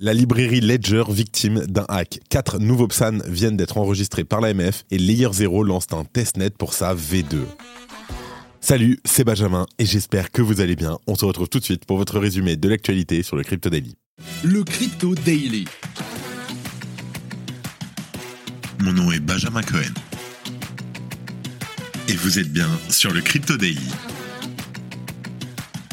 La librairie Ledger victime d'un hack. Quatre nouveaux PSAN viennent d'être enregistrés par l'AMF et Layer Zero lance un testnet pour sa V2. Salut, c'est Benjamin et j'espère que vous allez bien. On se retrouve tout de suite pour votre résumé de l'actualité sur le Crypto Daily. Le Crypto Daily. Mon nom est Benjamin Cohen. Et vous êtes bien sur le Crypto Daily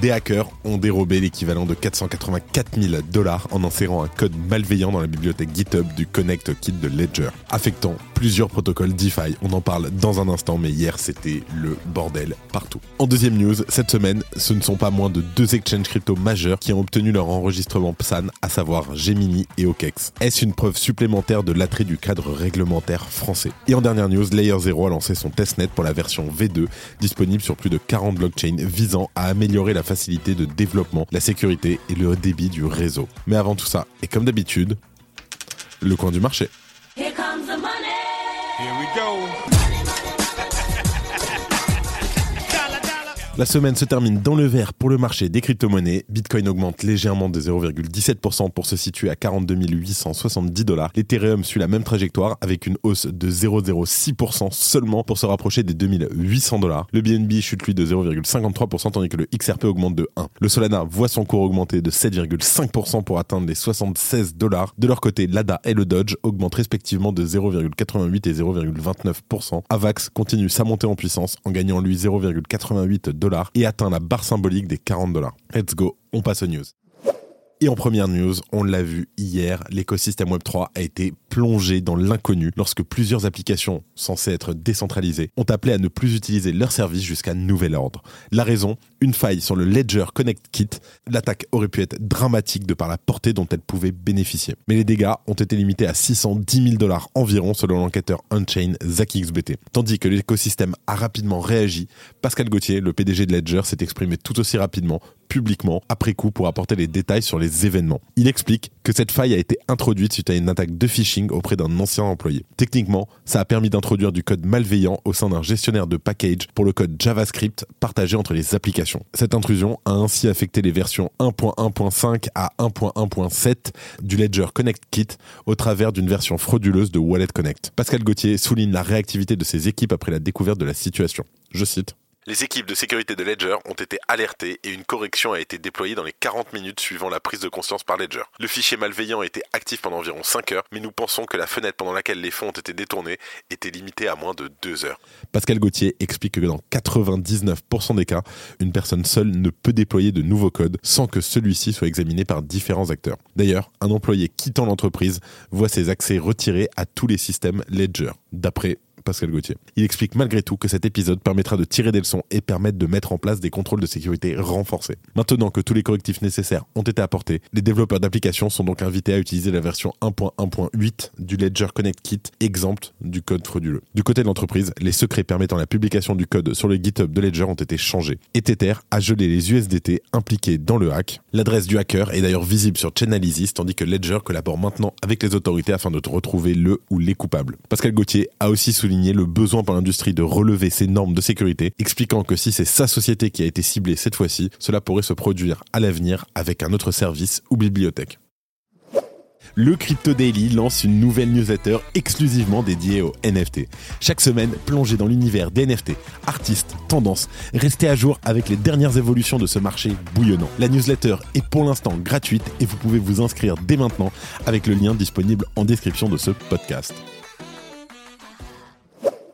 Des hackers ont dérobé l'équivalent de 484 000 dollars en insérant un code malveillant dans la bibliothèque GitHub du Connect Kit de Ledger, affectant plusieurs protocoles DeFi. On en parle dans un instant, mais hier c'était le bordel partout. En deuxième news, cette semaine, ce ne sont pas moins de deux exchanges crypto majeurs qui ont obtenu leur enregistrement PSAN, à savoir Gemini et OKEX. Est-ce une preuve supplémentaire de l'attrait du cadre réglementaire français? Et en dernière news, Layer 0 a lancé son testnet pour la version V2, disponible sur plus de 40 blockchains, visant à améliorer la facilité de développement, la sécurité et le haut débit du réseau. Mais avant tout ça, et comme d'habitude, le coin du marché. Here comes the money. Here we go. La semaine se termine dans le vert pour le marché des crypto-monnaies. Bitcoin augmente légèrement de 0,17% pour se situer à 42 870 dollars. L'Ethereum suit la même trajectoire avec une hausse de 0,06% seulement pour se rapprocher des 2800 dollars. Le BNB chute lui de 0,53% tandis que le XRP augmente de 1. Le Solana voit son cours augmenter de 7,5% pour atteindre les 76 dollars. De leur côté, l'ADA et le Dodge augmentent respectivement de 0,88 et 0,29%. Avax continue sa montée en puissance en gagnant lui 0,88 dollars et atteint la barre symbolique des 40 dollars. Let's go, on passe aux news. Et en première news, on l'a vu hier, l'écosystème Web3 a été plongé dans l'inconnu lorsque plusieurs applications censées être décentralisées ont appelé à ne plus utiliser leurs services jusqu'à nouvel ordre. La raison, une faille sur le Ledger Connect Kit. L'attaque aurait pu être dramatique de par la portée dont elle pouvait bénéficier. Mais les dégâts ont été limités à 610 000 dollars environ selon l'enquêteur Unchain ZakiXBT. Tandis que l'écosystème a rapidement réagi, Pascal Gauthier, le PDG de Ledger, s'est exprimé tout aussi rapidement publiquement après coup pour apporter les détails sur les événements. Il explique que cette faille a été introduite suite à une attaque de phishing auprès d'un ancien employé. Techniquement, ça a permis d'introduire du code malveillant au sein d'un gestionnaire de package pour le code JavaScript partagé entre les applications. Cette intrusion a ainsi affecté les versions 1.1.5 à 1.1.7 du Ledger Connect Kit au travers d'une version frauduleuse de Wallet Connect. Pascal Gauthier souligne la réactivité de ses équipes après la découverte de la situation. Je cite les équipes de sécurité de Ledger ont été alertées et une correction a été déployée dans les 40 minutes suivant la prise de conscience par Ledger. Le fichier malveillant était actif pendant environ 5 heures, mais nous pensons que la fenêtre pendant laquelle les fonds ont été détournés était limitée à moins de 2 heures. Pascal Gauthier explique que dans 99% des cas, une personne seule ne peut déployer de nouveaux codes sans que celui-ci soit examiné par différents acteurs. D'ailleurs, un employé quittant l'entreprise voit ses accès retirés à tous les systèmes Ledger, d'après Pascal Gauthier. Il explique malgré tout que cet épisode permettra de tirer des leçons et permettre de mettre en place des contrôles de sécurité renforcés. Maintenant que tous les correctifs nécessaires ont été apportés, les développeurs d'applications sont donc invités à utiliser la version 1.1.8 du Ledger Connect Kit, exempte du code frauduleux. Du côté de l'entreprise, les secrets permettant la publication du code sur le GitHub de Ledger ont été changés. Et Tether a gelé les USDT impliqués dans le hack. L'adresse du hacker est d'ailleurs visible sur Chainalysis, tandis que Ledger collabore maintenant avec les autorités afin de retrouver le ou les coupables. Pascal Gauthier a aussi souligné le besoin pour l'industrie de relever ses normes de sécurité, expliquant que si c'est sa société qui a été ciblée cette fois-ci, cela pourrait se produire à l'avenir avec un autre service ou bibliothèque le Crypto Daily lance une nouvelle newsletter exclusivement dédiée aux NFT. Chaque semaine, plongez dans l'univers des NFT, artistes, tendances, restez à jour avec les dernières évolutions de ce marché bouillonnant. La newsletter est pour l'instant gratuite et vous pouvez vous inscrire dès maintenant avec le lien disponible en description de ce podcast.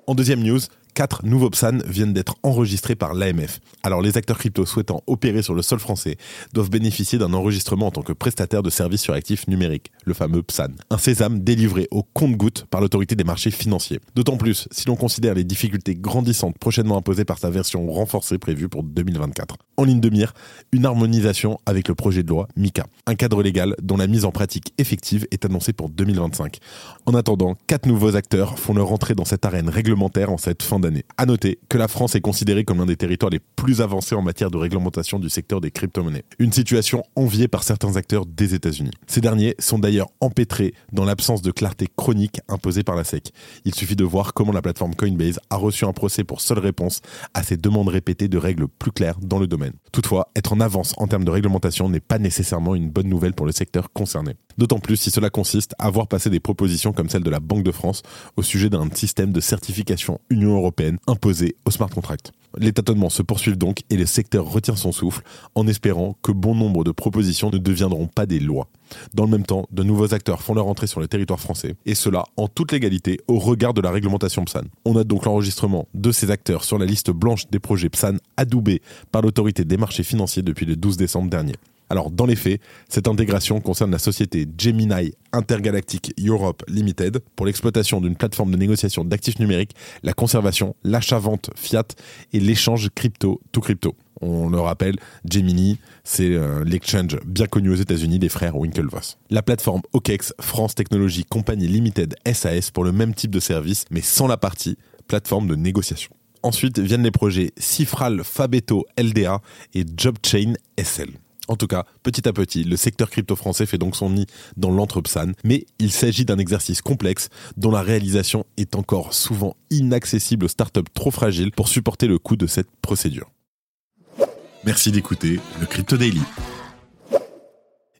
En deuxième news, quatre nouveaux PSAN viennent d'être enregistrés par l'AMF. Alors les acteurs crypto souhaitant opérer sur le sol français doivent bénéficier d'un enregistrement en tant que prestataire de services sur actifs numériques, le fameux PSAN. Un sésame délivré au compte-goutte par l'autorité des marchés financiers. D'autant plus si l'on considère les difficultés grandissantes prochainement imposées par sa version renforcée prévue pour 2024. En ligne de mire, une harmonisation avec le projet de loi MICA, un cadre légal dont la mise en pratique effective est annoncée pour 2025. En attendant, quatre nouveaux acteurs font leur entrée dans cette arène réglementaire en cette fin d'année. À noter que la France est considérée comme l'un des territoires les plus avancés en matière de réglementation du secteur des crypto-monnaies. Une situation enviée par certains acteurs des États-Unis. Ces derniers sont d'ailleurs empêtrés dans l'absence de clarté chronique imposée par la SEC. Il suffit de voir comment la plateforme Coinbase a reçu un procès pour seule réponse à ces demandes répétées de règles plus claires dans le domaine. Toutefois, être en avance en termes de réglementation n'est pas nécessairement une bonne nouvelle pour le secteur concerné. D'autant plus si cela consiste à voir passer des propositions comme celle de la Banque de France au sujet d'un système de certification Union européenne imposé au smart contract. Les tâtonnements se poursuivent donc et le secteur retient son souffle en espérant que bon nombre de propositions ne deviendront pas des lois. Dans le même temps, de nouveaux acteurs font leur entrée sur le territoire français, et cela en toute légalité au regard de la réglementation PSAN. On note donc l'enregistrement de ces acteurs sur la liste blanche des projets PSAN adoubés par l'autorité des marchés financiers depuis le 12 décembre dernier. Alors, dans les faits, cette intégration concerne la société Gemini Intergalactic Europe Limited pour l'exploitation d'une plateforme de négociation d'actifs numériques, la conservation, l'achat-vente fiat et l'échange crypto to crypto. On le rappelle, Gemini, c'est euh, l'exchange bien connu aux États-Unis des frères Winklevoss. La plateforme OKEX France Technology Company Limited SAS pour le même type de service, mais sans la partie plateforme de négociation. Ensuite viennent les projets Cifral Fabeto LDA et JobChain SL. En tout cas, petit à petit, le secteur crypto français fait donc son nid dans l'entrepsan, mais il s'agit d'un exercice complexe dont la réalisation est encore souvent inaccessible aux startups trop fragiles pour supporter le coût de cette procédure. Merci d'écouter le Crypto Daily.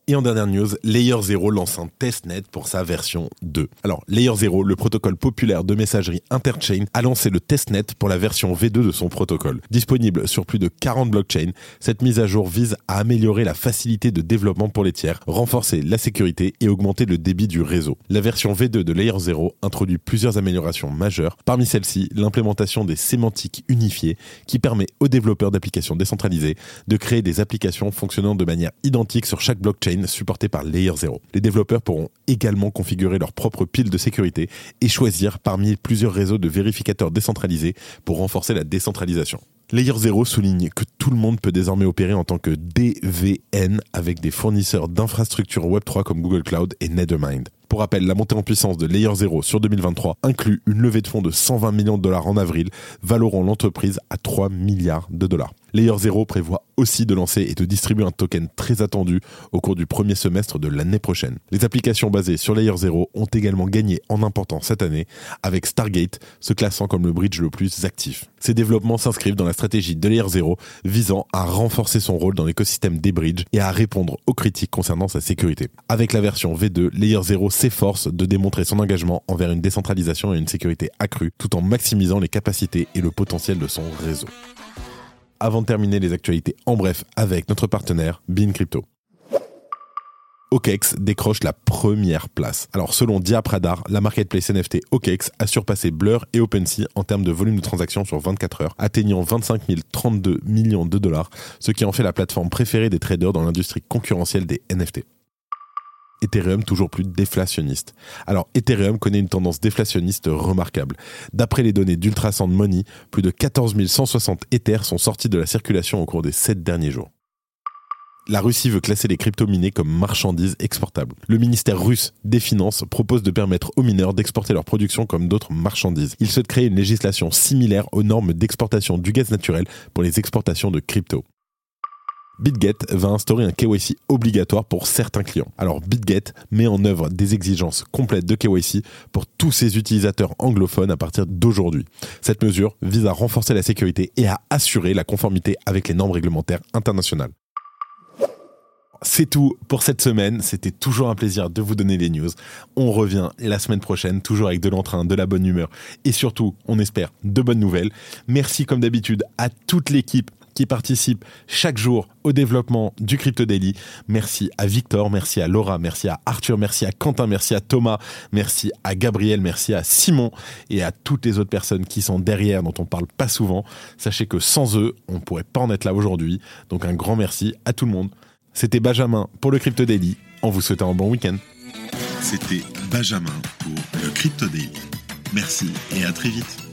Et en dernière news, Layer 0 lance un testnet pour sa version 2. Alors, Layer 0, le protocole populaire de messagerie interchain, a lancé le testnet pour la version V2 de son protocole. Disponible sur plus de 40 blockchains, cette mise à jour vise à améliorer la facilité de développement pour les tiers, renforcer la sécurité et augmenter le débit du réseau. La version V2 de Layer 0 introduit plusieurs améliorations majeures. Parmi celles-ci, l'implémentation des sémantiques unifiées qui permet aux développeurs d'applications décentralisées de créer des applications fonctionnant de manière identique sur chaque blockchain supporté par Layer 0. Les développeurs pourront également configurer leur propre pile de sécurité et choisir parmi plusieurs réseaux de vérificateurs décentralisés pour renforcer la décentralisation. Layer 0 souligne que tout le monde peut désormais opérer en tant que DVN avec des fournisseurs d'infrastructures Web3 comme Google Cloud et Nethermind. Pour rappel, la montée en puissance de Layer 0 sur 2023 inclut une levée de fonds de 120 millions de dollars en avril, valorant l'entreprise à 3 milliards de dollars. Layer 0 prévoit aussi de lancer et de distribuer un token très attendu au cours du premier semestre de l'année prochaine. Les applications basées sur Layer 0 ont également gagné en importance cette année, avec Stargate se classant comme le bridge le plus actif. Ces développements s'inscrivent dans la stratégie de Layer 0 visant à renforcer son rôle dans l'écosystème des bridges et à répondre aux critiques concernant sa sécurité. Avec la version V2, Layer 0 s'efforce de démontrer son engagement envers une décentralisation et une sécurité accrue tout en maximisant les capacités et le potentiel de son réseau avant de terminer les actualités en bref avec notre partenaire Bean Crypto. OKEx décroche la première place. Alors selon Diapradar, la marketplace NFT OKEx a surpassé Blur et OpenSea en termes de volume de transactions sur 24 heures, atteignant 25 032 millions de dollars, ce qui en fait la plateforme préférée des traders dans l'industrie concurrentielle des NFT. Ethereum toujours plus déflationniste. Alors Ethereum connaît une tendance déflationniste remarquable. D'après les données d'Ultrasound Money, plus de 14 160 Ethers sont sortis de la circulation au cours des 7 derniers jours. La Russie veut classer les crypto minés comme marchandises exportables. Le ministère russe des Finances propose de permettre aux mineurs d'exporter leur production comme d'autres marchandises. Il souhaite créer une législation similaire aux normes d'exportation du gaz naturel pour les exportations de crypto. BitGet va instaurer un KYC obligatoire pour certains clients. Alors BitGet met en œuvre des exigences complètes de KYC pour tous ses utilisateurs anglophones à partir d'aujourd'hui. Cette mesure vise à renforcer la sécurité et à assurer la conformité avec les normes réglementaires internationales. C'est tout pour cette semaine. C'était toujours un plaisir de vous donner les news. On revient la semaine prochaine, toujours avec de l'entrain, de la bonne humeur et surtout, on espère, de bonnes nouvelles. Merci comme d'habitude à toute l'équipe qui participent chaque jour au développement du Crypto Daily. Merci à Victor, merci à Laura, merci à Arthur, merci à Quentin, merci à Thomas, merci à Gabriel, merci à Simon et à toutes les autres personnes qui sont derrière, dont on parle pas souvent. Sachez que sans eux, on pourrait pas en être là aujourd'hui. Donc un grand merci à tout le monde. C'était Benjamin pour le Crypto Daily, en vous souhaitant un bon week-end. C'était Benjamin pour le Crypto Daily. Merci et à très vite.